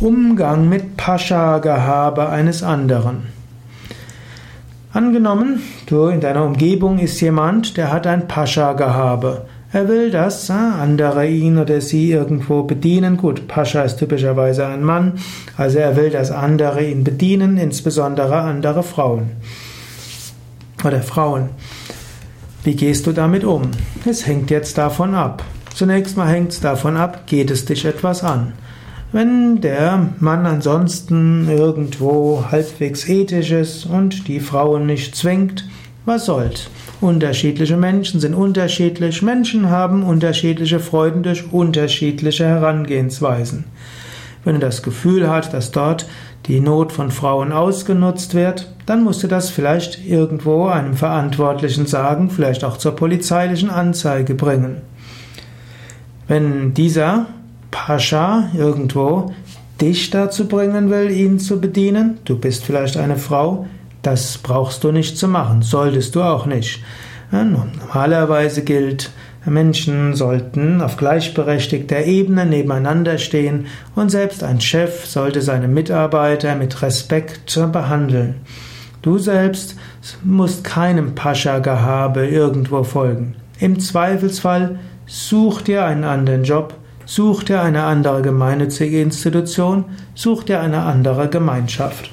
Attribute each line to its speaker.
Speaker 1: Umgang mit Pascha-Gehabe eines anderen. Angenommen, du in deiner Umgebung ist jemand, der hat ein Pascha-Gehabe. Er will, dass andere ihn oder sie irgendwo bedienen. Gut, Pascha ist typischerweise ein Mann, also er will, dass andere ihn bedienen, insbesondere andere Frauen. Oder Frauen. Wie gehst du damit um? Es hängt jetzt davon ab. Zunächst mal hängt es davon ab, geht es dich etwas an. Wenn der Mann ansonsten irgendwo halbwegs ethisch ist und die Frauen nicht zwingt, was soll's? Unterschiedliche Menschen sind unterschiedlich, Menschen haben unterschiedliche Freuden durch unterschiedliche Herangehensweisen. Wenn du das Gefühl hast, dass dort die Not von Frauen ausgenutzt wird, dann musst du das vielleicht irgendwo einem Verantwortlichen sagen, vielleicht auch zur polizeilichen Anzeige bringen. Wenn dieser Pascha irgendwo dich dazu bringen will, ihn zu bedienen, du bist vielleicht eine Frau, das brauchst du nicht zu machen, solltest du auch nicht. Normalerweise gilt, Menschen sollten auf gleichberechtigter Ebene nebeneinander stehen und selbst ein Chef sollte seine Mitarbeiter mit Respekt behandeln. Du selbst musst keinem Pascha-Gehabe irgendwo folgen. Im Zweifelsfall such dir einen anderen Job, Such dir eine andere gemeinnützige Institution, such dir eine andere Gemeinschaft.